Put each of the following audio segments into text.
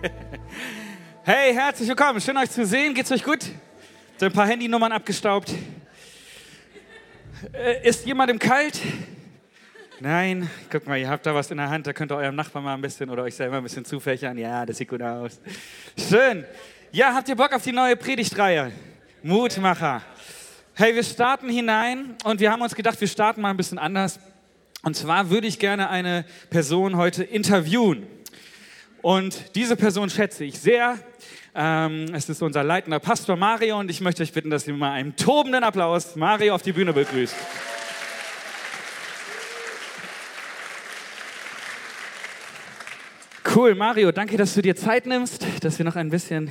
Hey, herzlich willkommen. Schön euch zu sehen. Geht's euch gut? So ein paar Handynummern abgestaubt. Äh, ist jemandem kalt? Nein, guck mal, ihr habt da was in der Hand, da könnt ihr eurem Nachbarn mal ein bisschen oder euch selber ein bisschen zufächern. Ja, das sieht gut aus. Schön. Ja, habt ihr Bock auf die neue Predigtreihe? Mutmacher. Hey, wir starten hinein und wir haben uns gedacht, wir starten mal ein bisschen anders. Und zwar würde ich gerne eine Person heute interviewen. Und diese Person schätze ich sehr. Ähm, es ist unser leitender Pastor Mario und ich möchte euch bitten, dass ihr mal einen tobenden Applaus Mario auf die Bühne begrüßt. Cool, Mario, danke, dass du dir Zeit nimmst, dass wir noch ein bisschen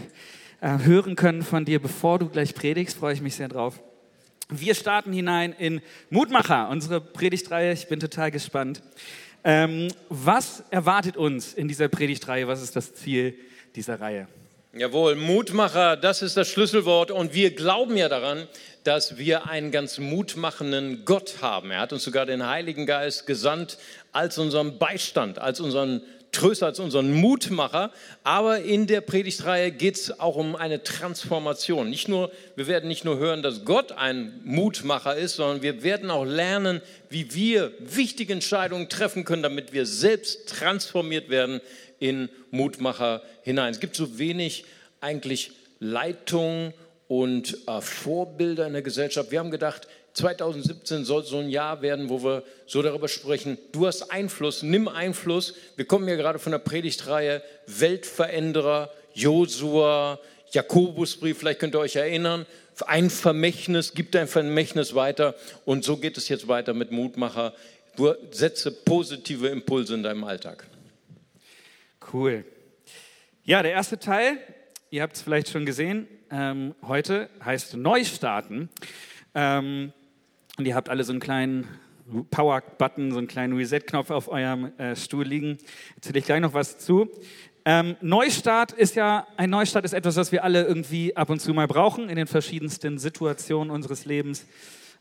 äh, hören können von dir, bevor du gleich predigst. Freue ich mich sehr drauf. Wir starten hinein in Mutmacher, unsere Predigtreihe. Ich bin total gespannt. Ähm, was erwartet uns in dieser Predigtreihe? Was ist das Ziel dieser Reihe? Jawohl, Mutmacher, das ist das Schlüsselwort. Und wir glauben ja daran, dass wir einen ganz mutmachenden Gott haben. Er hat uns sogar den Heiligen Geist gesandt als unseren Beistand, als unseren Tröster, als unseren Mutmacher. Aber in der Predigtreihe geht es auch um eine Transformation. Nicht nur, wir werden nicht nur hören, dass Gott ein Mutmacher ist, sondern wir werden auch lernen, wie wir wichtige Entscheidungen treffen können, damit wir selbst transformiert werden in Mutmacher hinein. Es gibt so wenig eigentlich Leitung und äh, Vorbilder in der Gesellschaft. Wir haben gedacht, 2017 soll so ein Jahr werden, wo wir so darüber sprechen, du hast Einfluss, nimm Einfluss. Wir kommen ja gerade von der Predigtreihe Weltveränderer, Josua, Jakobusbrief, vielleicht könnt ihr euch erinnern. Ein Vermächtnis, gibt ein Vermächtnis weiter. Und so geht es jetzt weiter mit Mutmacher. Du setze positive Impulse in deinem Alltag. Cool. Ja, der erste Teil, ihr habt es vielleicht schon gesehen, ähm, heute heißt Neustarten. Ähm, und ihr habt alle so einen kleinen Power-Button, so einen kleinen Reset-Knopf auf eurem äh, Stuhl liegen. Erzähle ich gleich noch was zu. Ähm, Neustart ist ja, ein Neustart ist etwas, was wir alle irgendwie ab und zu mal brauchen in den verschiedensten Situationen unseres Lebens.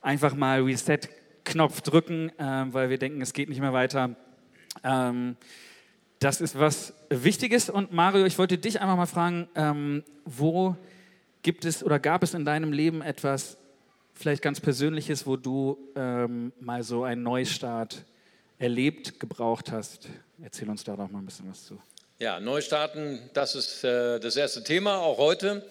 Einfach mal Reset-Knopf drücken, äh, weil wir denken, es geht nicht mehr weiter. Ähm, das ist was Wichtiges. Und Mario, ich wollte dich einfach mal fragen, ähm, wo gibt es oder gab es in deinem Leben etwas, vielleicht ganz Persönliches, wo du ähm, mal so einen Neustart erlebt, gebraucht hast. Erzähl uns da doch mal ein bisschen was zu. Ja, Neustarten, das ist äh, das erste Thema, auch heute.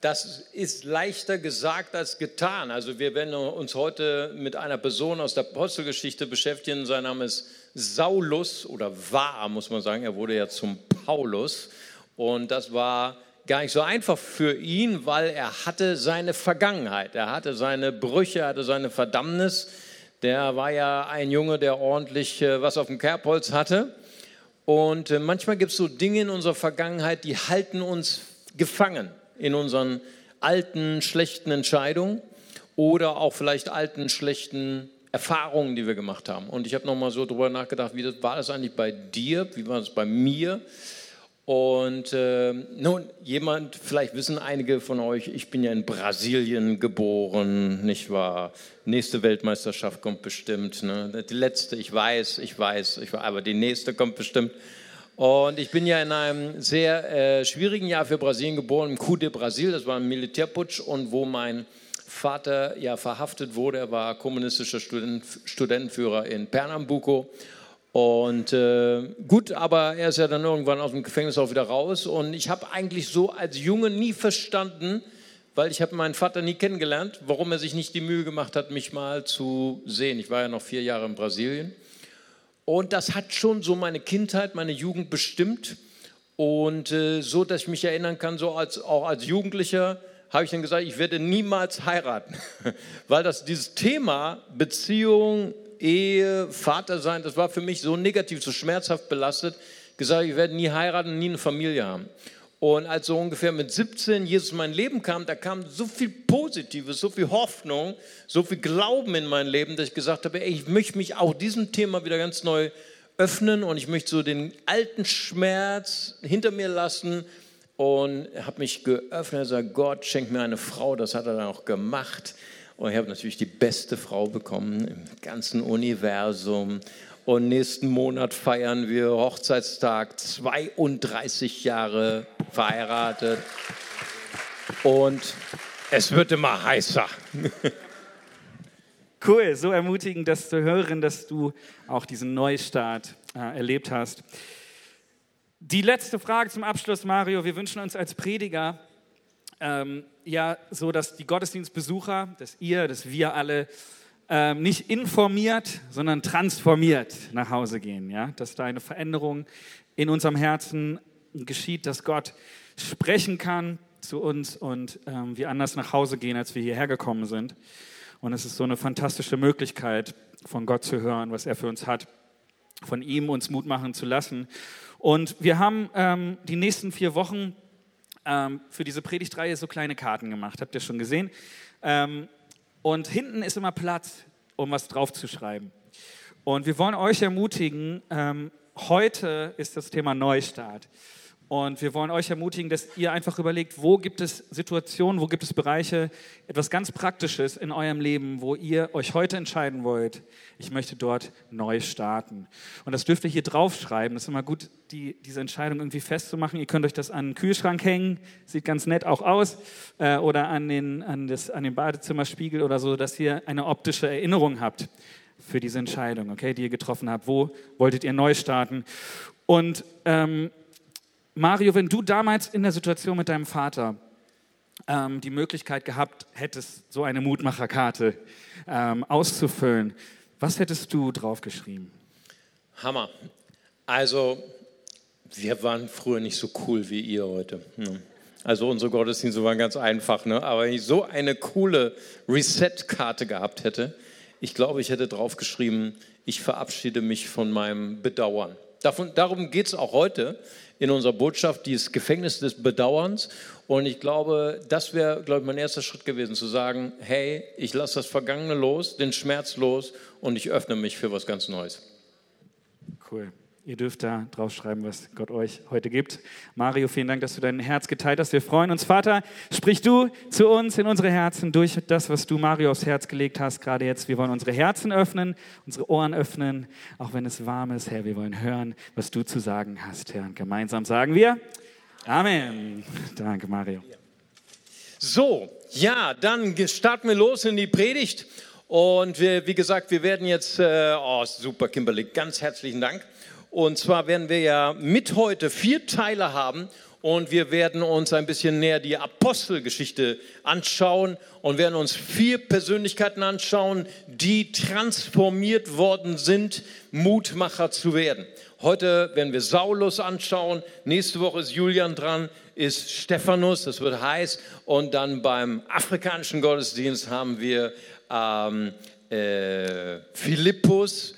Das ist leichter gesagt als getan. Also wir werden uns heute mit einer Person aus der Apostelgeschichte beschäftigen. Sein Name ist Saulus oder war, muss man sagen. Er wurde ja zum Paulus. Und das war gar nicht so einfach für ihn, weil er hatte seine Vergangenheit, er hatte seine Brüche, er hatte seine Verdammnis. Der war ja ein Junge, der ordentlich äh, was auf dem Kerbholz hatte. Und äh, manchmal gibt es so Dinge in unserer Vergangenheit, die halten uns gefangen in unseren alten, schlechten Entscheidungen oder auch vielleicht alten, schlechten Erfahrungen, die wir gemacht haben. Und ich habe nochmal so drüber nachgedacht, wie das, war das eigentlich bei dir, wie war das bei mir? Und äh, nun, jemand, vielleicht wissen einige von euch, ich bin ja in Brasilien geboren, nicht wahr? Nächste Weltmeisterschaft kommt bestimmt. Ne? Die letzte, ich weiß, ich weiß, ich aber die nächste kommt bestimmt. Und ich bin ja in einem sehr äh, schwierigen Jahr für Brasilien geboren, im Coup de Brasil, das war ein Militärputsch und wo mein Vater ja verhaftet wurde. Er war kommunistischer Student, Studentenführer in Pernambuco und äh, gut, aber er ist ja dann irgendwann aus dem Gefängnis auch wieder raus. Und ich habe eigentlich so als Junge nie verstanden, weil ich habe meinen Vater nie kennengelernt, warum er sich nicht die Mühe gemacht hat, mich mal zu sehen. Ich war ja noch vier Jahre in Brasilien. Und das hat schon so meine Kindheit, meine Jugend bestimmt. Und äh, so, dass ich mich erinnern kann, so als, auch als Jugendlicher, habe ich dann gesagt, ich werde niemals heiraten. Weil das dieses Thema Beziehung, Ehe, Vater sein, das war für mich so negativ, so schmerzhaft belastet, gesagt, ich werde nie heiraten, nie eine Familie haben. Und als so ungefähr mit 17 Jesus in mein Leben kam, da kam so viel Positives, so viel Hoffnung, so viel Glauben in mein Leben, dass ich gesagt habe, ey, ich möchte mich auch diesem Thema wieder ganz neu öffnen und ich möchte so den alten Schmerz hinter mir lassen und habe mich geöffnet und gesagt, Gott schenkt mir eine Frau, das hat er dann auch gemacht. Und ich habe natürlich die beste Frau bekommen im ganzen Universum. Und nächsten Monat feiern wir Hochzeitstag, 32 Jahre verheiratet. Und es wird immer heißer. Cool, so ermutigend, das zu hören, dass du auch diesen Neustart äh, erlebt hast. Die letzte Frage zum Abschluss, Mario. Wir wünschen uns als Prediger ähm, ja so, dass die Gottesdienstbesucher, dass ihr, dass wir alle ähm, nicht informiert, sondern transformiert nach Hause gehen. Ja? Dass da eine Veränderung in unserem Herzen geschieht, dass Gott sprechen kann zu uns und ähm, wir anders nach Hause gehen, als wir hierher gekommen sind. Und es ist so eine fantastische Möglichkeit, von Gott zu hören, was er für uns hat, von ihm uns Mut machen zu lassen. Und wir haben ähm, die nächsten vier Wochen ähm, für diese Predigtreihe so kleine Karten gemacht. Habt ihr schon gesehen? Ähm, und hinten ist immer Platz, um was draufzuschreiben. Und wir wollen euch ermutigen, ähm, heute ist das Thema Neustart. Und wir wollen euch ermutigen, dass ihr einfach überlegt, wo gibt es Situationen, wo gibt es Bereiche, etwas ganz Praktisches in eurem Leben, wo ihr euch heute entscheiden wollt, ich möchte dort neu starten. Und das dürft ihr hier draufschreiben. Das ist immer gut, die, diese Entscheidung irgendwie festzumachen. Ihr könnt euch das an den Kühlschrank hängen, sieht ganz nett auch aus, äh, oder an den, an, das, an den Badezimmerspiegel oder so, dass ihr eine optische Erinnerung habt für diese Entscheidung, okay, die ihr getroffen habt. Wo wolltet ihr neu starten? Und ähm, Mario, wenn du damals in der Situation mit deinem Vater ähm, die Möglichkeit gehabt hättest, so eine Mutmacherkarte ähm, auszufüllen, was hättest du draufgeschrieben? Hammer. Also, wir waren früher nicht so cool wie ihr heute. Ne? Also unsere Gottesdienste waren ganz einfach, ne? aber wenn ich so eine coole Reset-Karte gehabt hätte, ich glaube, ich hätte draufgeschrieben, ich verabschiede mich von meinem Bedauern. Davon, darum geht es auch heute in unserer Botschaft, dieses Gefängnis des Bedauerns. Und ich glaube, das wäre, glaube ich, mein erster Schritt gewesen, zu sagen, hey, ich lasse das Vergangene los, den Schmerz los und ich öffne mich für was ganz Neues. Cool. Ihr dürft da draufschreiben, was Gott euch heute gibt. Mario, vielen Dank, dass du dein Herz geteilt hast. Wir freuen uns. Vater, sprich du zu uns in unsere Herzen durch das, was du Mario aufs Herz gelegt hast, gerade jetzt. Wir wollen unsere Herzen öffnen, unsere Ohren öffnen, auch wenn es warm ist. Herr, wir wollen hören, was du zu sagen hast, Herr. Und gemeinsam sagen wir Amen. Danke, Mario. So, ja, dann starten wir los in die Predigt. Und wir, wie gesagt, wir werden jetzt, äh, oh super, Kimberly, ganz herzlichen Dank. Und zwar werden wir ja mit heute vier Teile haben und wir werden uns ein bisschen näher die Apostelgeschichte anschauen und werden uns vier Persönlichkeiten anschauen, die transformiert worden sind, Mutmacher zu werden. Heute werden wir Saulus anschauen, nächste Woche ist Julian dran, ist Stephanus, das wird heiß, und dann beim afrikanischen Gottesdienst haben wir ähm, äh, Philippus,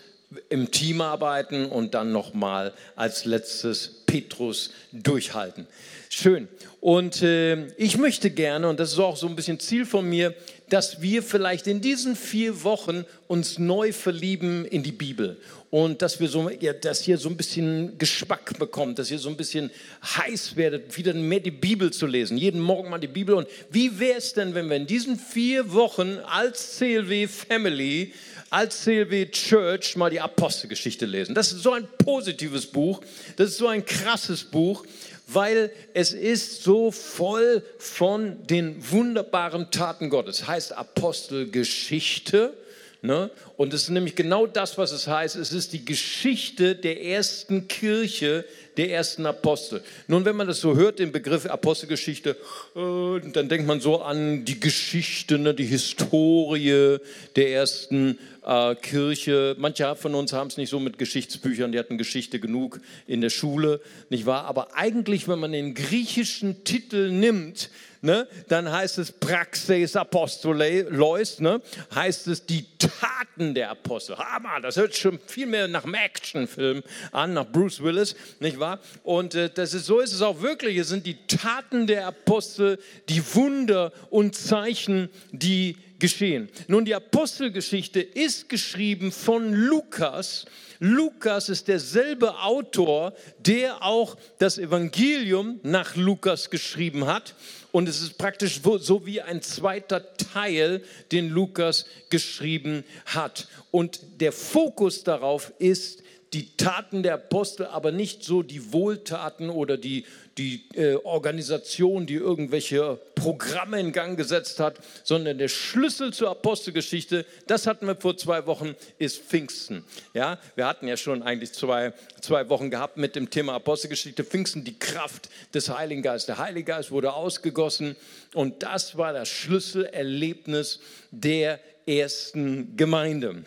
im Team arbeiten und dann nochmal als letztes Petrus durchhalten. Schön. Und äh, ich möchte gerne, und das ist auch so ein bisschen Ziel von mir, dass wir vielleicht in diesen vier Wochen uns neu verlieben in die Bibel und dass wir so, ja, dass hier so ein bisschen Geschmack bekommt, dass ihr so ein bisschen heiß werdet, wieder mehr die Bibel zu lesen, jeden Morgen mal die Bibel. Und wie wäre es denn, wenn wir in diesen vier Wochen als CLW Family als CLW Church mal die Apostelgeschichte lesen. Das ist so ein positives Buch, das ist so ein krasses Buch, weil es ist so voll von den wunderbaren Taten Gottes. Heißt Apostelgeschichte. Ne? Und es ist nämlich genau das, was es heißt. Es ist die Geschichte der ersten Kirche, der ersten Apostel. Nun, wenn man das so hört, den Begriff Apostelgeschichte, äh, dann denkt man so an die Geschichte, ne, die Historie der ersten äh, Kirche. Manche von uns haben es nicht so mit Geschichtsbüchern, die hatten Geschichte genug in der Schule, nicht wahr? Aber eigentlich, wenn man den griechischen Titel nimmt, ne, dann heißt es Praxis Apostoleus, ne, heißt es die Taten der Apostel. Hammer, das hört schon viel mehr nach einem Actionfilm an, nach Bruce Willis, nicht wahr? Und äh, das ist, so ist es auch wirklich. Es sind die Taten der Apostel, die Wunder und Zeichen, die geschehen. Nun, die Apostelgeschichte ist geschrieben von Lukas. Lukas ist derselbe Autor, der auch das Evangelium nach Lukas geschrieben hat. Und es ist praktisch so wie ein zweiter Teil, den Lukas geschrieben hat. Und der Fokus darauf ist die Taten der Apostel, aber nicht so die Wohltaten oder die, die äh, Organisation, die irgendwelche Programme in Gang gesetzt hat, sondern der Schlüssel zur Apostelgeschichte, das hatten wir vor zwei Wochen, ist Pfingsten. Ja, wir hatten ja schon eigentlich zwei, zwei Wochen gehabt mit dem Thema Apostelgeschichte. Pfingsten, die Kraft des Heiligen Geistes. Der Heilige Geist wurde ausgegossen und das war das Schlüsselerlebnis der ersten Gemeinde.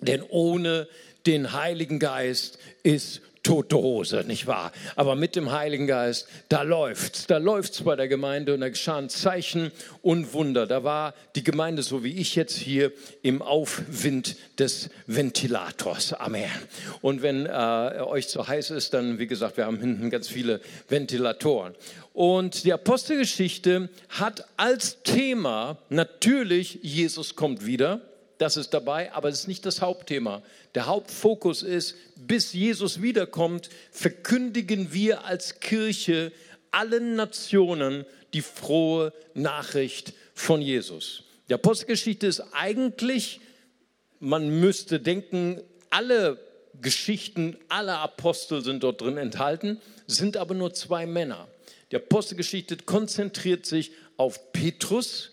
Denn ohne den Heiligen Geist ist tote Hose, nicht wahr? Aber mit dem Heiligen Geist, da läuft's, da läuft's bei der Gemeinde und da geschahen Zeichen und Wunder. Da war die Gemeinde so wie ich jetzt hier im Aufwind des Ventilators. Amen. Und wenn äh, euch zu heiß ist, dann wie gesagt, wir haben hinten ganz viele Ventilatoren. Und die Apostelgeschichte hat als Thema natürlich Jesus kommt wieder das ist dabei, aber es ist nicht das Hauptthema. Der Hauptfokus ist, bis Jesus wiederkommt, verkündigen wir als Kirche allen Nationen die frohe Nachricht von Jesus. Die Apostelgeschichte ist eigentlich, man müsste denken, alle Geschichten aller Apostel sind dort drin enthalten, sind aber nur zwei Männer. Die Apostelgeschichte konzentriert sich auf Petrus,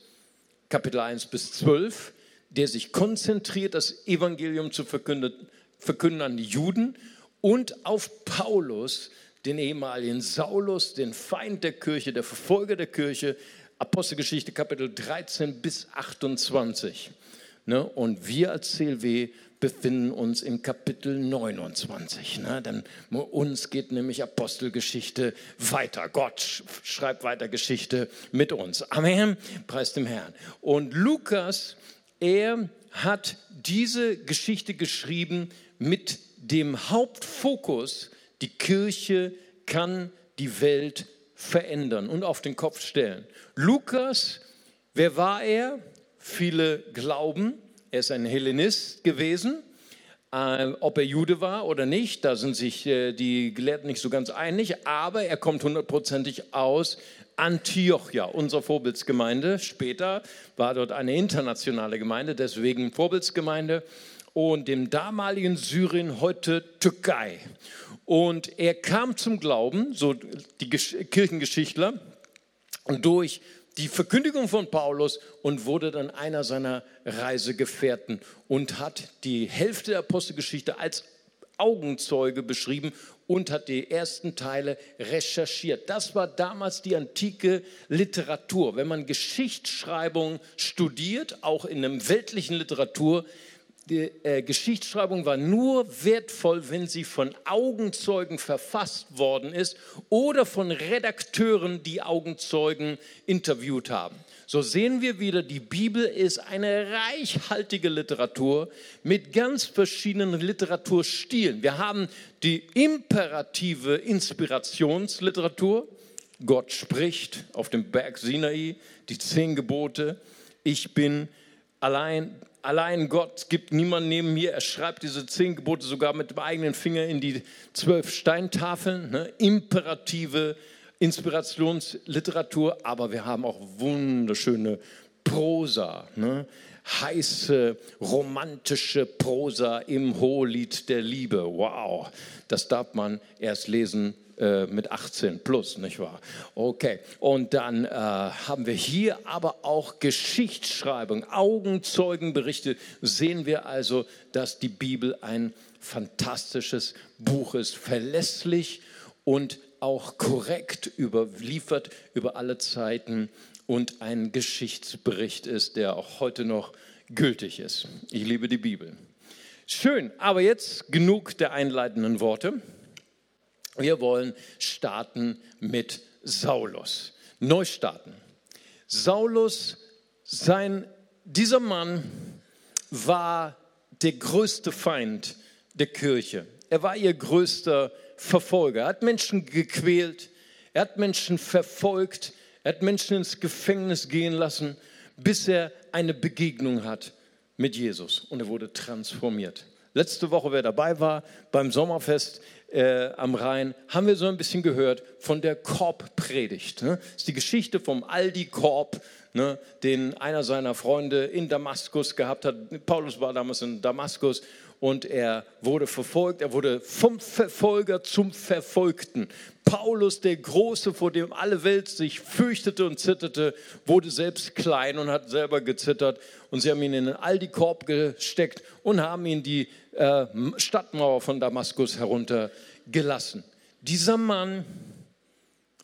Kapitel 1 bis 12, der sich konzentriert, das Evangelium zu verkünden, verkünden an die Juden und auf Paulus, den ehemaligen Saulus, den Feind der Kirche, der Verfolger der Kirche, Apostelgeschichte Kapitel 13 bis 28. Ne? Und wir als CLW befinden uns im Kapitel 29. Ne? Denn uns geht nämlich Apostelgeschichte weiter. Gott schreibt weiter Geschichte mit uns. Amen. Preis dem Herrn. Und Lukas er hat diese Geschichte geschrieben mit dem Hauptfokus, die Kirche kann die Welt verändern und auf den Kopf stellen. Lukas, wer war er? Viele glauben, er ist ein Hellenist gewesen. Äh, ob er Jude war oder nicht, da sind sich äh, die Gelehrten nicht so ganz einig, aber er kommt hundertprozentig aus Antiochia, unsere Vorbildsgemeinde. Später war dort eine internationale Gemeinde, deswegen Vorbildsgemeinde. Und dem damaligen Syrien, heute Türkei. Und er kam zum Glauben, so die Kirchengeschichtler, durch die Verkündigung von Paulus und wurde dann einer seiner Reisegefährten und hat die Hälfte der Apostelgeschichte als Augenzeuge beschrieben und hat die ersten Teile recherchiert. Das war damals die antike Literatur. Wenn man Geschichtsschreibung studiert, auch in einem weltlichen Literatur, die äh, Geschichtsschreibung war nur wertvoll, wenn sie von Augenzeugen verfasst worden ist oder von Redakteuren, die Augenzeugen interviewt haben. So sehen wir wieder, die Bibel ist eine reichhaltige Literatur mit ganz verschiedenen Literaturstilen. Wir haben die imperative Inspirationsliteratur. Gott spricht auf dem Berg Sinai, die zehn Gebote. Ich bin allein allein Gott gibt niemand neben mir. Er schreibt diese zehn Gebote sogar mit dem eigenen Finger in die zwölf Steintafeln. Ne? Imperative Inspirationsliteratur, aber wir haben auch wunderschöne Prosa. Ne? heiße, romantische Prosa im Hohelied der Liebe. Wow, das darf man erst lesen, äh, mit 18 plus, nicht wahr? Okay, und dann äh, haben wir hier aber auch Geschichtsschreibung, Augenzeugenberichte. Sehen wir also, dass die Bibel ein fantastisches Buch ist, verlässlich und auch korrekt überliefert über alle Zeiten und ein Geschichtsbericht ist, der auch heute noch gültig ist. Ich liebe die Bibel. Schön, aber jetzt genug der einleitenden Worte. Wir wollen starten mit Saulus. Neu starten. Saulus, sein, dieser Mann war der größte Feind der Kirche. Er war ihr größter Verfolger. Er hat Menschen gequält, er hat Menschen verfolgt, er hat Menschen ins Gefängnis gehen lassen. bis er eine Begegnung hat mit Jesus und er wurde transformiert. Letzte Woche, wer dabei war beim Sommerfest äh, am Rhein, haben wir so ein bisschen gehört von der Korbpredigt. Ne? Das ist die Geschichte vom Aldi-Korb, ne, den einer seiner Freunde in Damaskus gehabt hat. Paulus war damals in Damaskus und er wurde verfolgt, er wurde vom Verfolger zum Verfolgten. Paulus, der Große, vor dem alle Welt sich fürchtete und zitterte, wurde selbst klein und hat selber gezittert. Und sie haben ihn in den Aldi-Korb gesteckt und haben ihn die äh, Stadtmauer von Damaskus heruntergelassen. Dieser Mann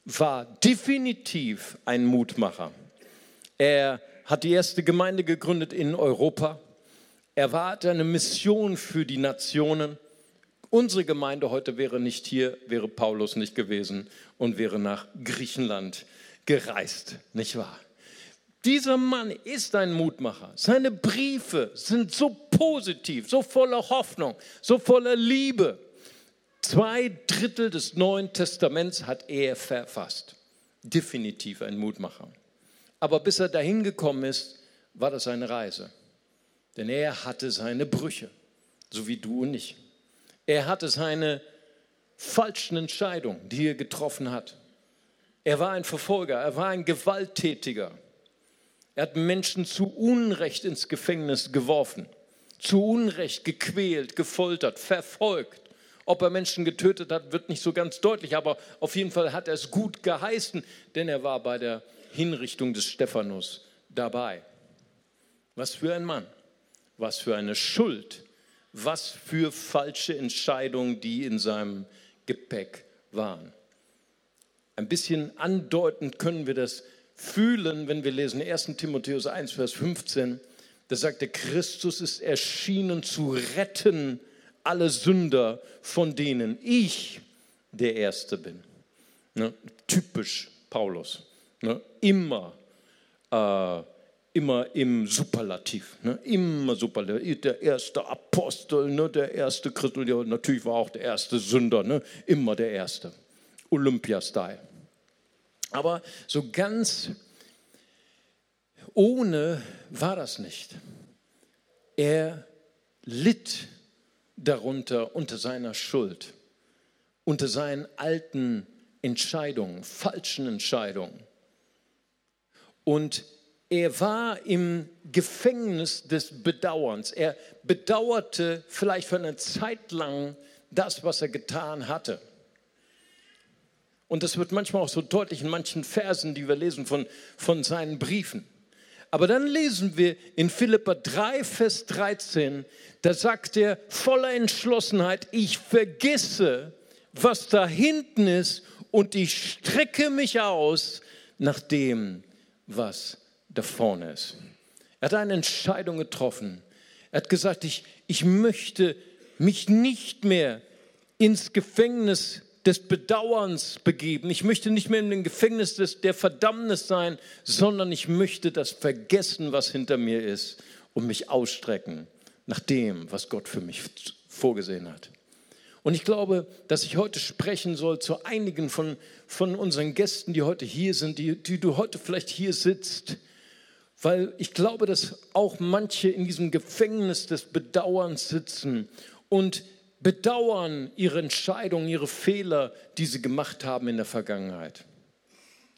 war definitiv ein Mutmacher. Er hat die erste Gemeinde gegründet in Europa. Er war eine Mission für die Nationen. Unsere Gemeinde heute wäre nicht hier, wäre Paulus nicht gewesen und wäre nach Griechenland gereist, nicht wahr? Dieser Mann ist ein Mutmacher. Seine Briefe sind so positiv, so voller Hoffnung, so voller Liebe. Zwei Drittel des Neuen Testaments hat er verfasst. Definitiv ein Mutmacher. Aber bis er dahin gekommen ist, war das eine Reise. Denn er hatte seine Brüche, so wie du und ich. Er hatte seine falschen Entscheidungen, die er getroffen hat. Er war ein Verfolger, er war ein Gewalttätiger. Er hat Menschen zu Unrecht ins Gefängnis geworfen, zu Unrecht gequält, gefoltert, verfolgt. Ob er Menschen getötet hat, wird nicht so ganz deutlich, aber auf jeden Fall hat er es gut geheißen, denn er war bei der Hinrichtung des Stephanus dabei. Was für ein Mann was für eine Schuld, was für falsche Entscheidungen, die in seinem Gepäck waren. Ein bisschen andeutend können wir das fühlen, wenn wir lesen 1 Timotheus 1, Vers 15. Da sagt er, Christus ist erschienen zu retten alle Sünder, von denen ich der Erste bin. Ne? Typisch Paulus. Ne? Immer äh, immer im Superlativ, ne? immer Superlativ. Der erste Apostel, ne? der erste Christus, natürlich war auch der erste Sünder, ne? immer der erste. Olympia-Style. Aber so ganz ohne war das nicht. Er litt darunter unter seiner Schuld, unter seinen alten Entscheidungen, falschen Entscheidungen. Und er war im Gefängnis des Bedauerns. Er bedauerte vielleicht für eine Zeit lang das, was er getan hatte. Und das wird manchmal auch so deutlich in manchen Versen, die wir lesen von, von seinen Briefen. Aber dann lesen wir in Philippa 3, Vers 13, da sagt er voller Entschlossenheit, ich vergesse, was da hinten ist und ich strecke mich aus nach dem, was da vorne ist. Er hat eine Entscheidung getroffen. Er hat gesagt, ich, ich möchte mich nicht mehr ins Gefängnis des Bedauerns begeben. Ich möchte nicht mehr in den Gefängnis des, der Verdammnis sein, sondern ich möchte das vergessen, was hinter mir ist und mich ausstrecken nach dem, was Gott für mich vorgesehen hat. Und ich glaube, dass ich heute sprechen soll zu einigen von, von unseren Gästen, die heute hier sind, die, die du heute vielleicht hier sitzt weil ich glaube, dass auch manche in diesem Gefängnis des Bedauerns sitzen und bedauern ihre Entscheidungen, ihre Fehler, die sie gemacht haben in der Vergangenheit.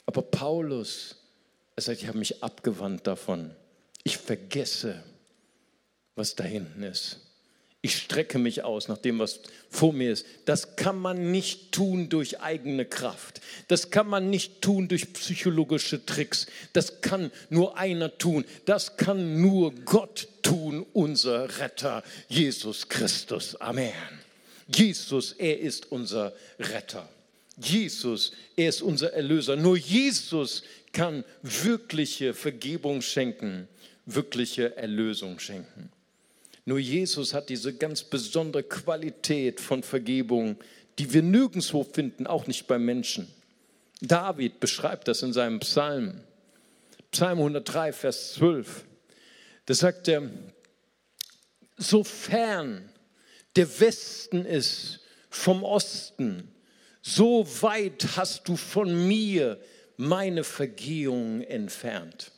Aber Paulus, er sagt, ich habe mich abgewandt davon. Ich vergesse, was da hinten ist. Ich strecke mich aus nach dem, was vor mir ist. Das kann man nicht tun durch eigene Kraft. Das kann man nicht tun durch psychologische Tricks. Das kann nur einer tun. Das kann nur Gott tun, unser Retter, Jesus Christus. Amen. Jesus, er ist unser Retter. Jesus, er ist unser Erlöser. Nur Jesus kann wirkliche Vergebung schenken, wirkliche Erlösung schenken. Nur Jesus hat diese ganz besondere Qualität von Vergebung, die wir nirgendwo finden, auch nicht bei Menschen. David beschreibt das in seinem Psalm. Psalm 103, Vers 12. Da sagt er, sofern der Westen ist vom Osten, so weit hast du von mir meine Vergehung entfernt.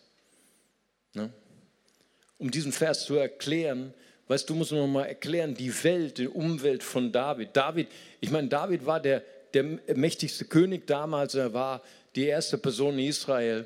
Ne? Um diesen Vers zu erklären, weißt du, musst noch mal erklären, die Welt, die Umwelt von David. David, ich meine, David war der, der mächtigste König damals, er war die erste Person in Israel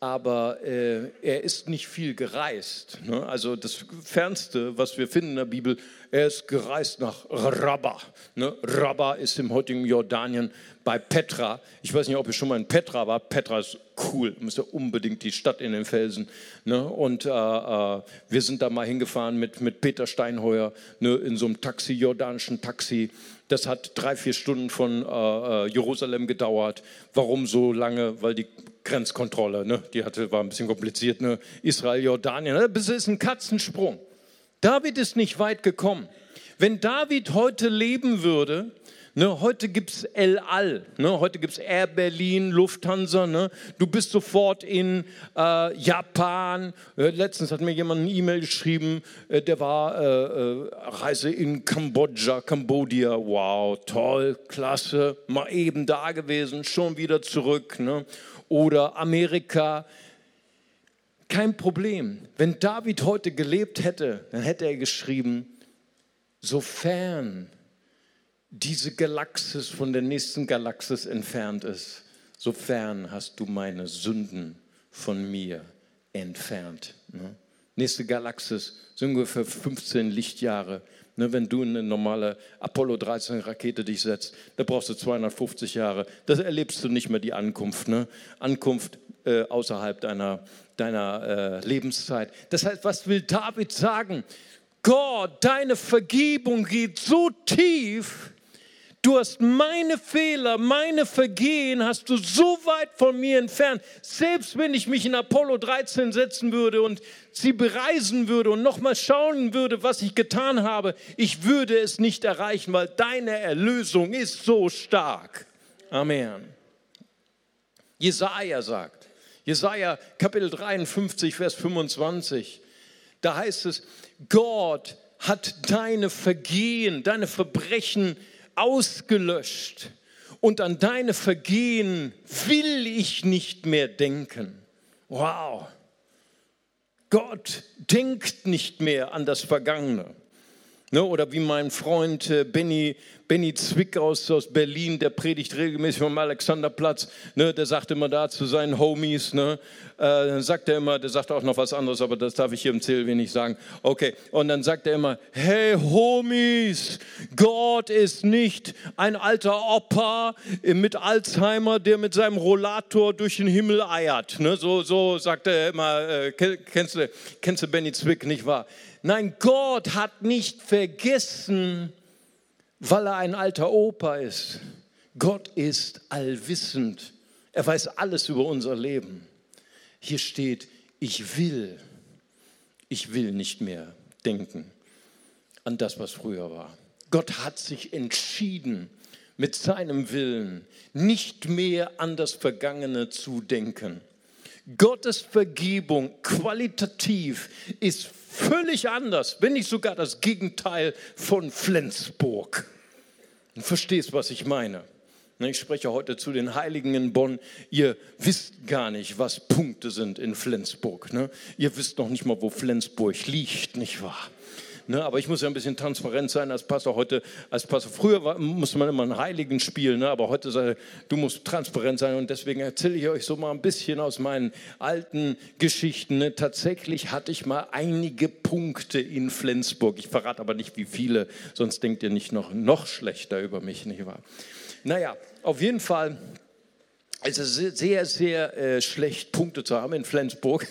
aber äh, er ist nicht viel gereist. Ne? Also das Fernste, was wir finden in der Bibel, er ist gereist nach Rabba. Ne? Rabba ist im heutigen Jordanien bei Petra. Ich weiß nicht, ob ihr schon mal in Petra war. Petra ist cool, müsst ihr unbedingt die Stadt in den Felsen. Ne? Und äh, äh, wir sind da mal hingefahren mit, mit Peter Steinheuer ne? in so einem Taxi, jordanischen Taxi. Das hat drei, vier Stunden von äh, äh Jerusalem gedauert. Warum so lange? Weil die Grenzkontrolle, ne? die hatte, war ein bisschen kompliziert, ne? Israel, Jordanien, ne? das ist ein Katzensprung. David ist nicht weit gekommen. Wenn David heute leben würde, Ne, heute gibt es El Al, ne, heute gibt es Air Berlin, Lufthansa. Ne, du bist sofort in äh, Japan. Äh, letztens hat mir jemand eine E-Mail geschrieben, äh, der war äh, äh, Reise in Kambodscha, Kambodia. Wow, toll, klasse, mal eben da gewesen, schon wieder zurück. Ne oder Amerika. Kein Problem. Wenn David heute gelebt hätte, dann hätte er geschrieben, sofern diese Galaxis von der nächsten Galaxis entfernt ist, sofern hast du meine Sünden von mir entfernt. Ne? Nächste Galaxis sind ungefähr 15 Lichtjahre. Ne, wenn du in eine normale Apollo 13 Rakete dich setzt, da brauchst du 250 Jahre. Das erlebst du nicht mehr die Ankunft. Ne? Ankunft äh, außerhalb deiner, deiner äh, Lebenszeit. Das heißt, was will David sagen? Gott, deine Vergebung geht so tief, Du hast meine Fehler, meine Vergehen hast du so weit von mir entfernt. Selbst wenn ich mich in Apollo 13 setzen würde und sie bereisen würde und nochmal schauen würde, was ich getan habe, ich würde es nicht erreichen, weil deine Erlösung ist so stark. Amen. Jesaja sagt, Jesaja Kapitel 53, Vers 25, da heißt es, Gott hat deine Vergehen, deine Verbrechen ausgelöscht und an deine Vergehen will ich nicht mehr denken. Wow. Gott denkt nicht mehr an das Vergangene. Ne, oder wie mein Freund äh, Benny, Benny Zwick aus, aus Berlin, der predigt regelmäßig vom Alexanderplatz, ne, der sagt immer da zu seinen Homies, ne, äh, dann sagt er immer, der sagt auch noch was anderes, aber das darf ich hier im Zählwenig nicht sagen. Okay, und dann sagt er immer, hey Homies, Gott ist nicht ein alter Opa mit Alzheimer, der mit seinem Rollator durch den Himmel eiert. Ne, so, so sagt er immer, äh, kennst, du, kennst du Benny Zwick, nicht wahr? Nein, Gott hat nicht vergessen, weil er ein alter Opa ist. Gott ist allwissend. Er weiß alles über unser Leben. Hier steht, ich will, ich will nicht mehr denken an das, was früher war. Gott hat sich entschieden, mit seinem Willen nicht mehr an das Vergangene zu denken. Gottes Vergebung qualitativ ist völlig anders, wenn nicht sogar das Gegenteil von Flensburg. Du verstehst, was ich meine. Ne, ich spreche heute zu den Heiligen in Bonn. Ihr wisst gar nicht, was Punkte sind in Flensburg. Ne? Ihr wisst noch nicht mal, wo Flensburg liegt, nicht wahr? Ne, aber ich muss ja ein bisschen transparent sein als Pastor. Heute, als Pastor, früher war, musste man immer einen Heiligen spielen, ne, aber heute sei, du musst transparent sein und deswegen erzähle ich euch so mal ein bisschen aus meinen alten Geschichten. Ne. Tatsächlich hatte ich mal einige Punkte in Flensburg. Ich verrate aber nicht, wie viele, sonst denkt ihr nicht noch, noch schlechter über mich, nicht wahr? Naja, auf jeden Fall ist sehr, sehr äh, schlecht, Punkte zu haben in Flensburg.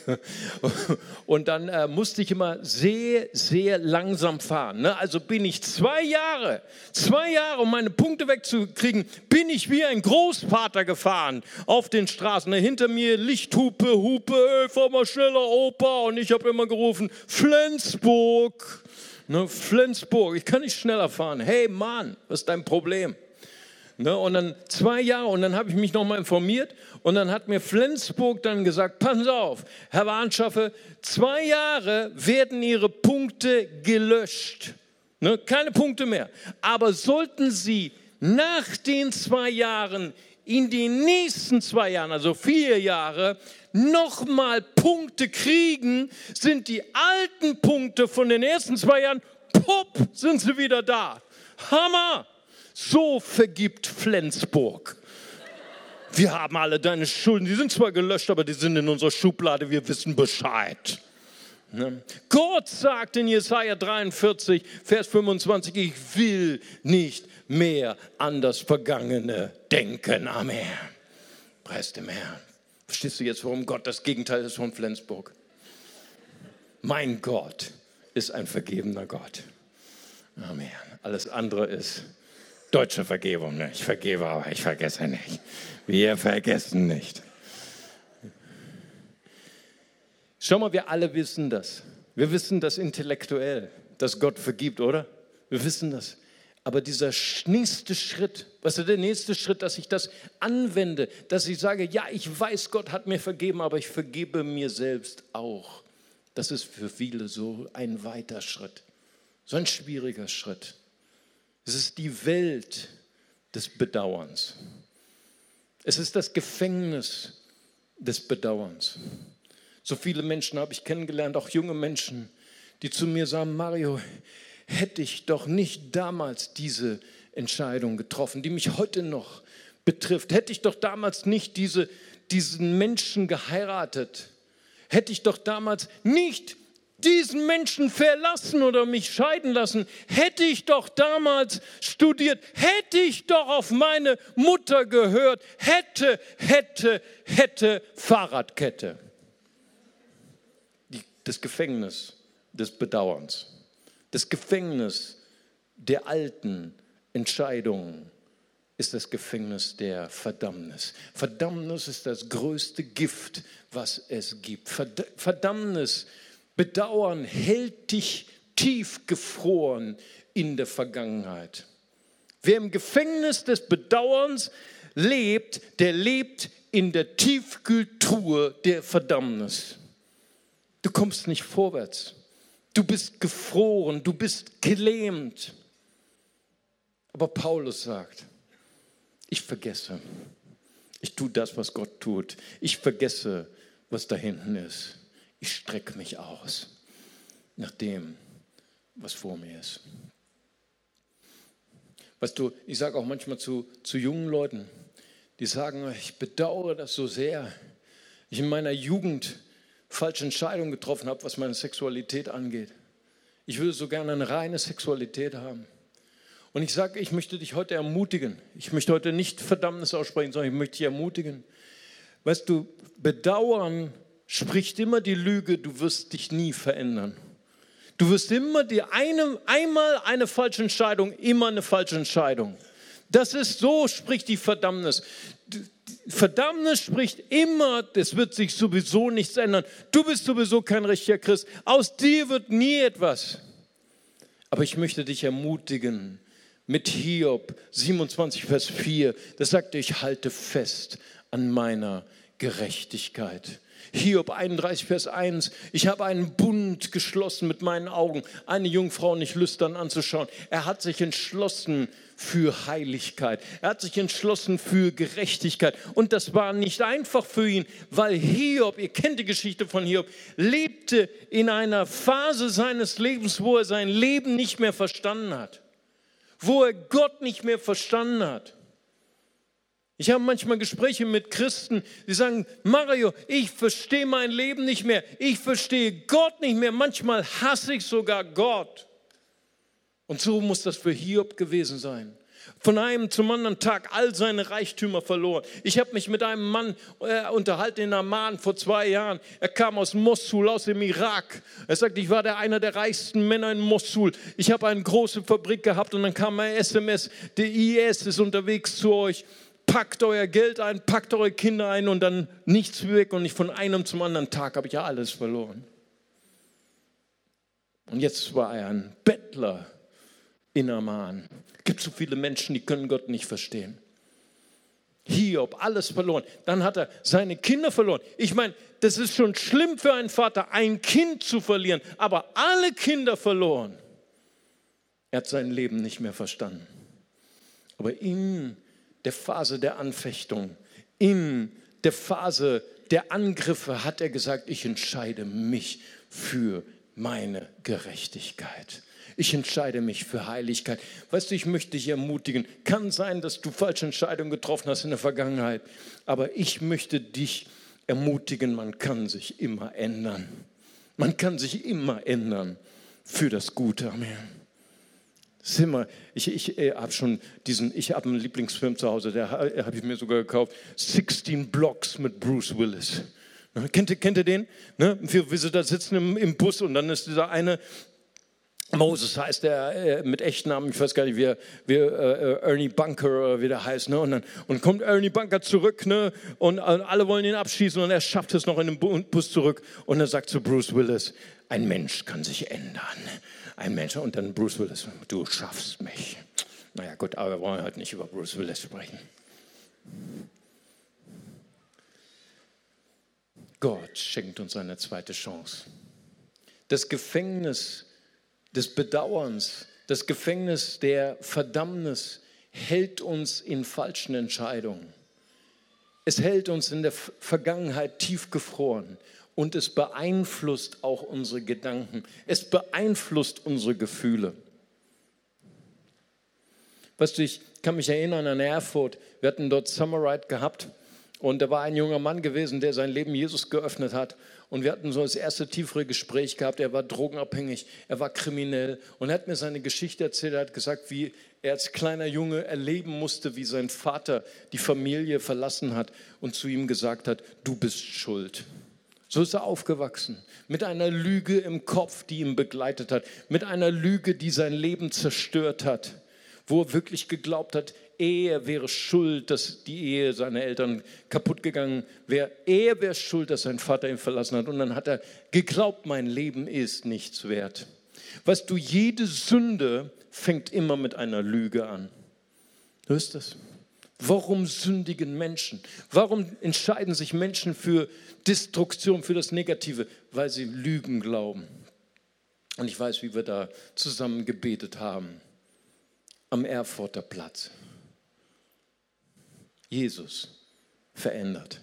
Und dann äh, musste ich immer sehr, sehr langsam fahren. Ne? Also bin ich zwei Jahre, zwei Jahre, um meine Punkte wegzukriegen, bin ich wie ein Großvater gefahren auf den Straßen. Ne? Hinter mir Lichthupe, Hupe, ey, fahr mal schneller, Opa. Und ich habe immer gerufen, Flensburg. Ne? Flensburg, ich kann nicht schneller fahren. Hey Mann, was ist dein Problem? Ne, und dann zwei Jahre und dann habe ich mich nochmal informiert und dann hat mir Flensburg dann gesagt, Sie auf, Herr Warnschaffe, zwei Jahre werden Ihre Punkte gelöscht. Ne, keine Punkte mehr. Aber sollten Sie nach den zwei Jahren in den nächsten zwei Jahren, also vier Jahre, nochmal Punkte kriegen, sind die alten Punkte von den ersten zwei Jahren, pop, sind sie wieder da. Hammer! So vergibt Flensburg. Wir haben alle deine Schulden, die sind zwar gelöscht, aber die sind in unserer Schublade, wir wissen Bescheid. Ne? Gott sagt in Jesaja 43, Vers 25, ich will nicht mehr an das Vergangene denken. Amen. Preis dem Herrn. Verstehst du jetzt, warum Gott das Gegenteil ist von Flensburg? Mein Gott ist ein vergebener Gott. Amen. Alles andere ist deutsche Vergebung. Ne? Ich vergebe, aber ich vergesse nicht. Wir vergessen nicht. Schau mal, wir alle wissen das. Wir wissen das intellektuell, dass Gott vergibt, oder? Wir wissen das. Aber dieser nächste Schritt, was ist der nächste Schritt, dass ich das anwende, dass ich sage, ja, ich weiß, Gott hat mir vergeben, aber ich vergebe mir selbst auch. Das ist für viele so ein weiter Schritt, so ein schwieriger Schritt. Es ist die Welt des Bedauerns. Es ist das Gefängnis des Bedauerns. So viele Menschen habe ich kennengelernt, auch junge Menschen, die zu mir sagen, Mario, hätte ich doch nicht damals diese Entscheidung getroffen, die mich heute noch betrifft, hätte ich doch damals nicht diese, diesen Menschen geheiratet, hätte ich doch damals nicht diesen Menschen verlassen oder mich scheiden lassen, hätte ich doch damals studiert, hätte ich doch auf meine Mutter gehört, hätte, hätte, hätte Fahrradkette das Gefängnis des Bedauerns, das Gefängnis der alten Entscheidungen ist das Gefängnis der Verdammnis. Verdammnis ist das größte Gift, was es gibt. Verdammnis, Bedauern hält dich tief gefroren in der Vergangenheit. Wer im Gefängnis des Bedauerns lebt, der lebt in der Tiefkühltruhe der Verdammnis. Du kommst nicht vorwärts. Du bist gefroren, du bist gelähmt. Aber Paulus sagt, ich vergesse. Ich tue das, was Gott tut. Ich vergesse, was da hinten ist. Ich strecke mich aus nach dem, was vor mir ist. Weißt du, ich sage auch manchmal zu, zu jungen Leuten, die sagen, ich bedauere das so sehr. Ich in meiner Jugend falsche Entscheidungen getroffen habe, was meine Sexualität angeht. Ich würde so gerne eine reine Sexualität haben. Und ich sage, ich möchte dich heute ermutigen. Ich möchte heute nicht Verdammnis aussprechen, sondern ich möchte dich ermutigen. Weißt du, Bedauern spricht immer die Lüge, du wirst dich nie verändern. Du wirst immer die eine, einmal eine falsche Entscheidung, immer eine falsche Entscheidung. Das ist so, spricht die Verdammnis. Verdammnis spricht immer, es wird sich sowieso nichts ändern. Du bist sowieso kein richtiger Christ. Aus dir wird nie etwas. Aber ich möchte dich ermutigen mit Hiob 27, Vers 4. Das sagt er, ich halte fest an meiner Gerechtigkeit. Hiob 31, Vers 1. Ich habe einen Bund geschlossen mit meinen Augen, eine Jungfrau nicht lüstern anzuschauen. Er hat sich entschlossen für Heiligkeit. Er hat sich entschlossen für Gerechtigkeit. Und das war nicht einfach für ihn, weil Hiob, ihr kennt die Geschichte von Hiob, lebte in einer Phase seines Lebens, wo er sein Leben nicht mehr verstanden hat. Wo er Gott nicht mehr verstanden hat. Ich habe manchmal Gespräche mit Christen, die sagen, Mario, ich verstehe mein Leben nicht mehr, ich verstehe Gott nicht mehr, manchmal hasse ich sogar Gott. Und so muss das für Hiob gewesen sein. Von einem zum anderen Tag all seine Reichtümer verloren. Ich habe mich mit einem Mann äh, unterhalten in Amman vor zwei Jahren. Er kam aus Mosul, aus dem Irak. Er sagt, ich war der einer der reichsten Männer in Mosul. Ich habe eine große Fabrik gehabt und dann kam ein SMS, der IS ist unterwegs zu euch packt euer Geld ein, packt eure Kinder ein und dann nichts weg und nicht von einem zum anderen Tag habe ich ja alles verloren. Und jetzt war er ein Bettler in Amman. Es gibt so viele Menschen, die können Gott nicht verstehen. Hiob, alles verloren. Dann hat er seine Kinder verloren. Ich meine, das ist schon schlimm für einen Vater, ein Kind zu verlieren, aber alle Kinder verloren. Er hat sein Leben nicht mehr verstanden. Aber in der Phase der Anfechtung, in der Phase der Angriffe hat er gesagt, ich entscheide mich für meine Gerechtigkeit. Ich entscheide mich für Heiligkeit. Weißt du, ich möchte dich ermutigen. Kann sein, dass du falsche Entscheidungen getroffen hast in der Vergangenheit, aber ich möchte dich ermutigen, man kann sich immer ändern. Man kann sich immer ändern für das Gute. Amen. Immer, ich ich äh, habe schon diesen, ich habe einen Lieblingsfilm zu Hause, der habe ich mir sogar gekauft, 16 Blocks mit Bruce Willis. Kennt ihr, kennt ihr den? Ne? Wir, wir da sitzen im, im Bus und dann ist dieser eine, Moses heißt er äh, mit Echtnamen, ich weiß gar nicht, wie, wie äh, Ernie Bunker oder wie der heißt. Ne? Und dann und kommt Ernie Bunker zurück ne? und, und alle wollen ihn abschießen und er schafft es noch in den Bus zurück. Und er sagt zu Bruce Willis, ein Mensch kann sich ändern. Ein Mensch. Und dann Bruce Willis, du schaffst mich. Naja gut, aber wir wollen heute nicht über Bruce Willis sprechen. Gott schenkt uns eine zweite Chance. Das Gefängnis des Bedauerns, das Gefängnis der Verdammnis hält uns in falschen Entscheidungen. Es hält uns in der Vergangenheit tiefgefroren und es beeinflusst auch unsere Gedanken. Es beeinflusst unsere Gefühle. Weißt du, ich kann mich erinnern an Erfurt. Wir hatten dort Summer Ride gehabt und da war ein junger Mann gewesen, der sein Leben Jesus geöffnet hat. Und wir hatten so das erste tiefere Gespräch gehabt. Er war drogenabhängig, er war kriminell. Und er hat mir seine Geschichte erzählt. Er hat gesagt, wie er als kleiner Junge erleben musste, wie sein Vater die Familie verlassen hat und zu ihm gesagt hat, du bist schuld. So ist er aufgewachsen. Mit einer Lüge im Kopf, die ihn begleitet hat. Mit einer Lüge, die sein Leben zerstört hat. Wo er wirklich geglaubt hat, er wäre schuld, dass die Ehe seiner Eltern kaputt gegangen wäre. Er wäre schuld, dass sein Vater ihn verlassen hat. Und dann hat er geglaubt, mein Leben ist nichts wert. Weißt du, jede Sünde fängt immer mit einer Lüge an. Hörst du das? Warum sündigen Menschen? Warum entscheiden sich Menschen für Destruktion, für das Negative? Weil sie Lügen glauben. Und ich weiß, wie wir da zusammen gebetet haben am Erfurter Platz. Jesus verändert.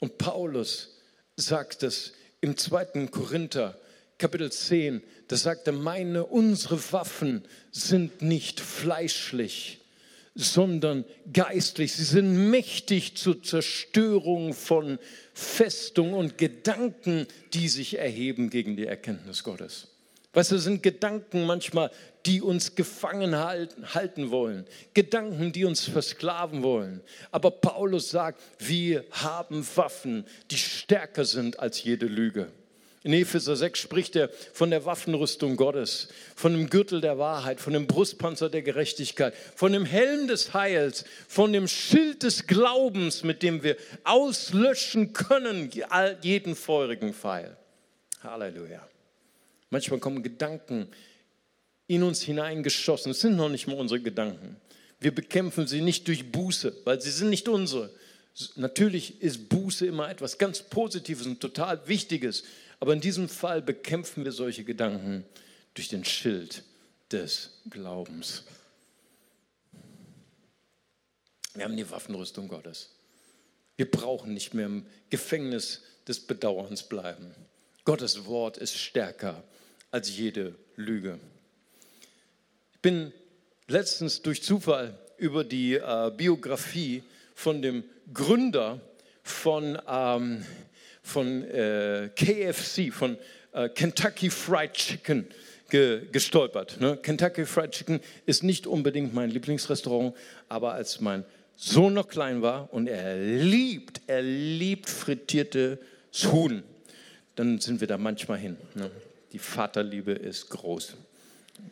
Und Paulus sagt es im 2. Korinther Kapitel 10, da sagt er, meine, unsere Waffen sind nicht fleischlich, sondern geistlich. Sie sind mächtig zur Zerstörung von Festungen und Gedanken, die sich erheben gegen die Erkenntnis Gottes. Weißt du, sind Gedanken manchmal, die uns gefangen halten, halten wollen. Gedanken, die uns versklaven wollen. Aber Paulus sagt, wir haben Waffen, die stärker sind als jede Lüge. In Epheser 6 spricht er von der Waffenrüstung Gottes, von dem Gürtel der Wahrheit, von dem Brustpanzer der Gerechtigkeit, von dem Helm des Heils, von dem Schild des Glaubens, mit dem wir auslöschen können jeden feurigen Pfeil. Halleluja. Manchmal kommen Gedanken in uns hineingeschossen. Es sind noch nicht mal unsere Gedanken. Wir bekämpfen sie nicht durch Buße, weil sie sind nicht unsere. Natürlich ist Buße immer etwas ganz Positives und total Wichtiges. Aber in diesem Fall bekämpfen wir solche Gedanken durch den Schild des Glaubens. Wir haben die Waffenrüstung Gottes. Wir brauchen nicht mehr im Gefängnis des Bedauerns bleiben. Gottes Wort ist stärker als jede Lüge. Ich bin letztens durch Zufall über die äh, Biografie von dem Gründer von, ähm, von äh, KFC, von äh, Kentucky Fried Chicken ge gestolpert. Ne? Kentucky Fried Chicken ist nicht unbedingt mein Lieblingsrestaurant, aber als mein Sohn noch klein war und er liebt, er liebt frittierte Huhn, dann sind wir da manchmal hin. Ne? Die Vaterliebe ist groß.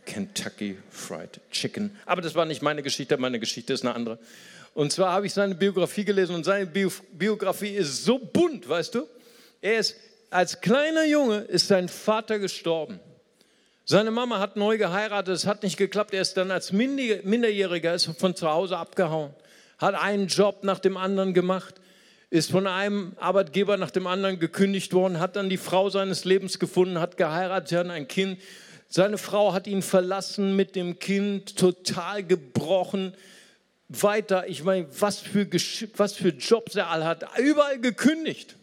Kentucky Fried Chicken. Aber das war nicht meine Geschichte, meine Geschichte ist eine andere. Und zwar habe ich seine Biografie gelesen und seine Biografie ist so bunt, weißt du? Er ist als kleiner Junge ist sein Vater gestorben. Seine Mama hat neu geheiratet, es hat nicht geklappt. Er ist dann als Minderjähriger ist von zu Hause abgehauen, hat einen Job nach dem anderen gemacht, ist von einem Arbeitgeber nach dem anderen gekündigt worden, hat dann die Frau seines Lebens gefunden, hat geheiratet, hatten ein Kind. Seine Frau hat ihn verlassen mit dem Kind, total gebrochen, weiter, ich meine, was für, was für Jobs er all hat, überall gekündigt.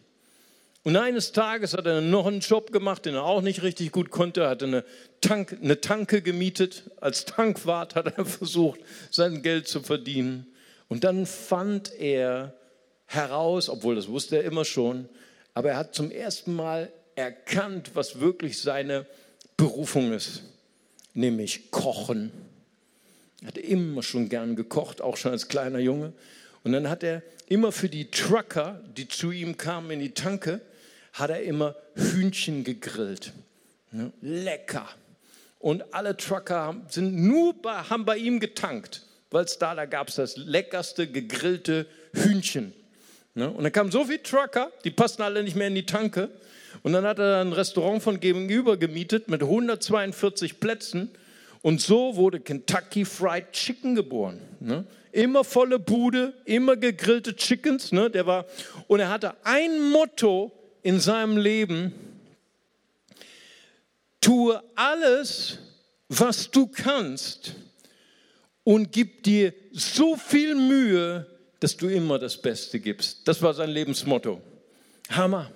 Und eines Tages hat er noch einen Job gemacht, den er auch nicht richtig gut konnte. Er hatte eine, Tank, eine Tanke gemietet. Als Tankwart hat er versucht, sein Geld zu verdienen. Und dann fand er heraus, obwohl das wusste er immer schon, aber er hat zum ersten Mal erkannt, was wirklich seine Berufung ist, nämlich Kochen. Er hat immer schon gern gekocht, auch schon als kleiner Junge. Und dann hat er immer für die Trucker, die zu ihm kamen in die Tanke, hat er immer Hühnchen gegrillt. lecker. Und alle Trucker sind nur bei, haben bei ihm getankt, weil es da, da gab es das leckerste gegrillte Hühnchen. Und dann kamen so viele Trucker, die passten alle nicht mehr in die Tanke. Und dann hat er ein Restaurant von gegenüber gemietet mit 142 Plätzen. Und so wurde Kentucky Fried Chicken geboren. Immer volle Bude, immer gegrillte Chickens. Ne? Der war, und er hatte ein Motto in seinem Leben, tue alles, was du kannst und gib dir so viel Mühe, dass du immer das Beste gibst. Das war sein Lebensmotto. Hammer.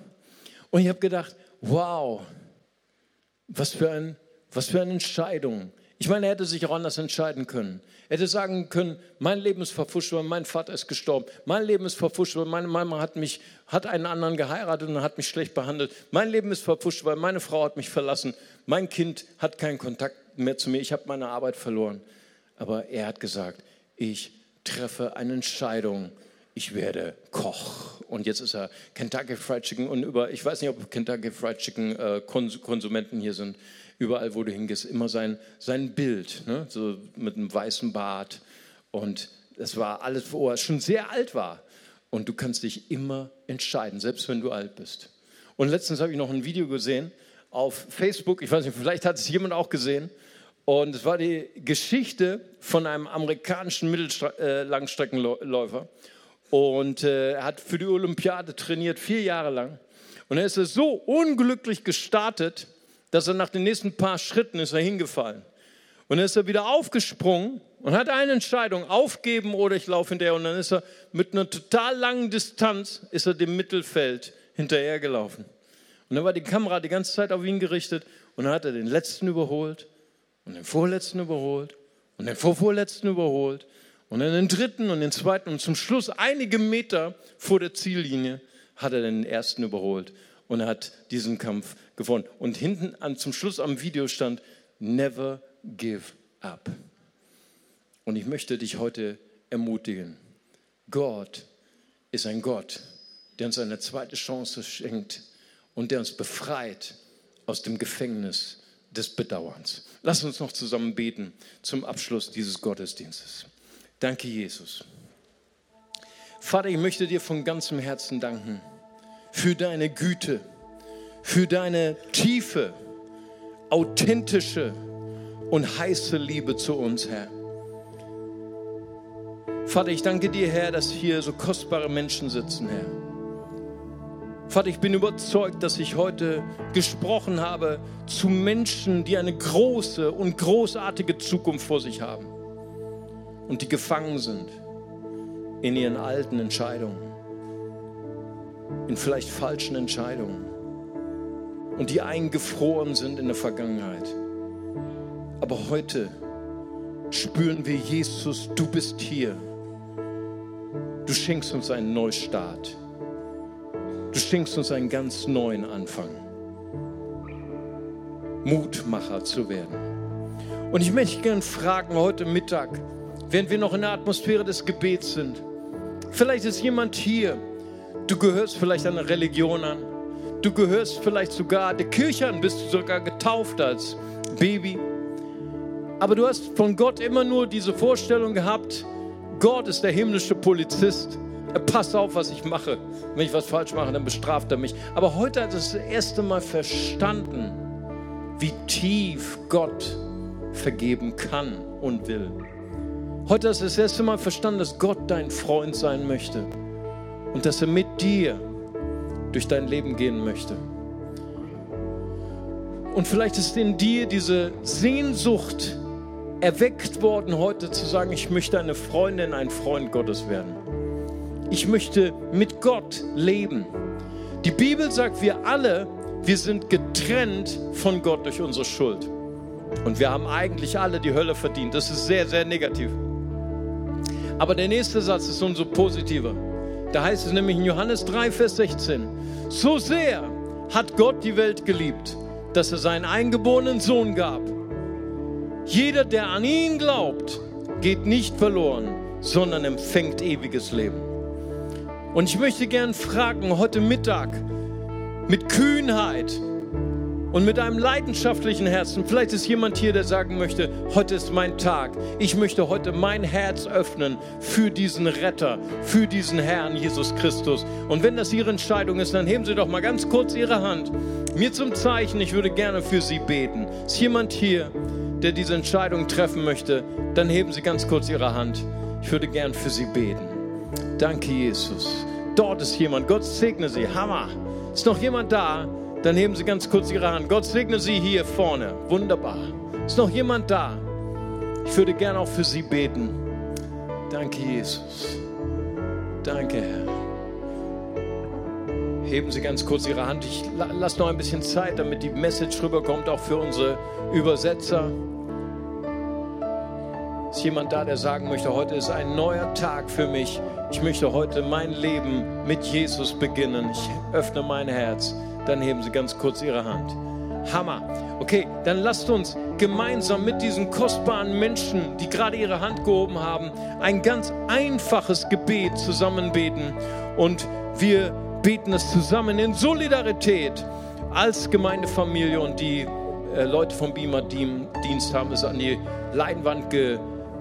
Und ich habe gedacht, wow, was für, ein, was für eine Entscheidung. Ich meine, er hätte sich auch anders entscheiden können. Er hätte sagen können, mein Leben ist verfuscht, weil mein Vater ist gestorben. Mein Leben ist verfuscht, weil meine Mama hat, mich, hat einen anderen geheiratet und hat mich schlecht behandelt. Mein Leben ist verfuscht, weil meine Frau hat mich verlassen. Mein Kind hat keinen Kontakt mehr zu mir. Ich habe meine Arbeit verloren. Aber er hat gesagt, ich treffe eine Entscheidung. Ich werde Koch. Und jetzt ist er Kentucky Fried Chicken und über, ich weiß nicht, ob Kentucky Fried Chicken äh, Konsumenten hier sind überall, wo du hingehst, immer sein, sein Bild, ne? so mit einem weißen Bart. Und das war alles, wo er schon sehr alt war. Und du kannst dich immer entscheiden, selbst wenn du alt bist. Und letztens habe ich noch ein Video gesehen auf Facebook, ich weiß nicht, vielleicht hat es jemand auch gesehen. Und es war die Geschichte von einem amerikanischen Mittellangstreckenläufer. Und äh, er hat für die Olympiade trainiert, vier Jahre lang. Und er ist so unglücklich gestartet, dass er nach den nächsten paar Schritten ist er hingefallen. Und dann ist er wieder aufgesprungen und hat eine Entscheidung, aufgeben oder ich laufe hinterher. Und dann ist er mit einer total langen Distanz, ist er dem Mittelfeld hinterhergelaufen. Und dann war die Kamera die ganze Zeit auf ihn gerichtet und dann hat er den letzten überholt und den vorletzten überholt und den vorvorletzten überholt und dann den dritten und den zweiten und zum Schluss einige Meter vor der Ziellinie hat er den ersten überholt und er hat diesen Kampf gewonnen. Und hinten an, zum Schluss am Video stand, never give up. Und ich möchte dich heute ermutigen. Gott ist ein Gott, der uns eine zweite Chance schenkt und der uns befreit aus dem Gefängnis des Bedauerns. Lass uns noch zusammen beten zum Abschluss dieses Gottesdienstes. Danke, Jesus. Vater, ich möchte dir von ganzem Herzen danken für deine Güte, für deine tiefe, authentische und heiße Liebe zu uns, Herr. Vater, ich danke dir, Herr, dass hier so kostbare Menschen sitzen, Herr. Vater, ich bin überzeugt, dass ich heute gesprochen habe zu Menschen, die eine große und großartige Zukunft vor sich haben und die gefangen sind in ihren alten Entscheidungen in vielleicht falschen Entscheidungen und die eingefroren sind in der Vergangenheit. Aber heute spüren wir, Jesus, du bist hier. Du schenkst uns einen Neustart. Du schenkst uns einen ganz neuen Anfang. Mutmacher zu werden. Und ich möchte gerne fragen heute Mittag, während wir noch in der Atmosphäre des Gebets sind, vielleicht ist jemand hier, Du gehörst vielleicht einer Religion an. Du gehörst vielleicht sogar der Kirche an, bist du sogar getauft als Baby. Aber du hast von Gott immer nur diese Vorstellung gehabt, Gott ist der himmlische Polizist. Er passt auf, was ich mache. Wenn ich was falsch mache, dann bestraft er mich. Aber heute hat er das erste Mal verstanden, wie tief Gott vergeben kann und will. Heute hast du das erste Mal verstanden, dass Gott dein Freund sein möchte und dass er mit dir durch dein Leben gehen möchte. Und vielleicht ist in dir diese Sehnsucht erweckt worden, heute zu sagen, ich möchte eine Freundin, ein Freund Gottes werden. Ich möchte mit Gott leben. Die Bibel sagt, wir alle, wir sind getrennt von Gott durch unsere Schuld. Und wir haben eigentlich alle die Hölle verdient. Das ist sehr, sehr negativ. Aber der nächste Satz ist umso positiver. Da heißt es nämlich in Johannes 3, Vers 16, so sehr hat Gott die Welt geliebt, dass er seinen eingeborenen Sohn gab. Jeder, der an ihn glaubt, geht nicht verloren, sondern empfängt ewiges Leben. Und ich möchte gern fragen, heute Mittag, mit Kühnheit, und mit einem leidenschaftlichen Herzen, vielleicht ist jemand hier, der sagen möchte, heute ist mein Tag. Ich möchte heute mein Herz öffnen für diesen Retter, für diesen Herrn Jesus Christus. Und wenn das Ihre Entscheidung ist, dann heben Sie doch mal ganz kurz Ihre Hand. Mir zum Zeichen, ich würde gerne für Sie beten. Ist jemand hier, der diese Entscheidung treffen möchte, dann heben Sie ganz kurz Ihre Hand. Ich würde gern für Sie beten. Danke, Jesus. Dort ist jemand. Gott segne Sie. Hammer. Ist noch jemand da? Dann heben Sie ganz kurz Ihre Hand. Gott segne Sie hier vorne. Wunderbar. Ist noch jemand da? Ich würde gerne auch für Sie beten. Danke, Jesus. Danke, Herr. Heben Sie ganz kurz Ihre Hand. Ich lasse noch ein bisschen Zeit, damit die Message rüberkommt, auch für unsere Übersetzer. Ist jemand da, der sagen möchte, heute ist ein neuer Tag für mich. Ich möchte heute mein Leben mit Jesus beginnen. Ich öffne mein Herz dann heben Sie ganz kurz Ihre Hand. Hammer. Okay, dann lasst uns gemeinsam mit diesen kostbaren Menschen, die gerade ihre Hand gehoben haben, ein ganz einfaches Gebet zusammenbeten. Und wir beten es zusammen in Solidarität als Gemeindefamilie. Und die äh, Leute vom Beamer Dienst haben es an die Leinwand ge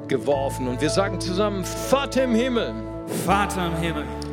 geworfen. Und wir sagen zusammen, Vater im Himmel. Vater im Himmel.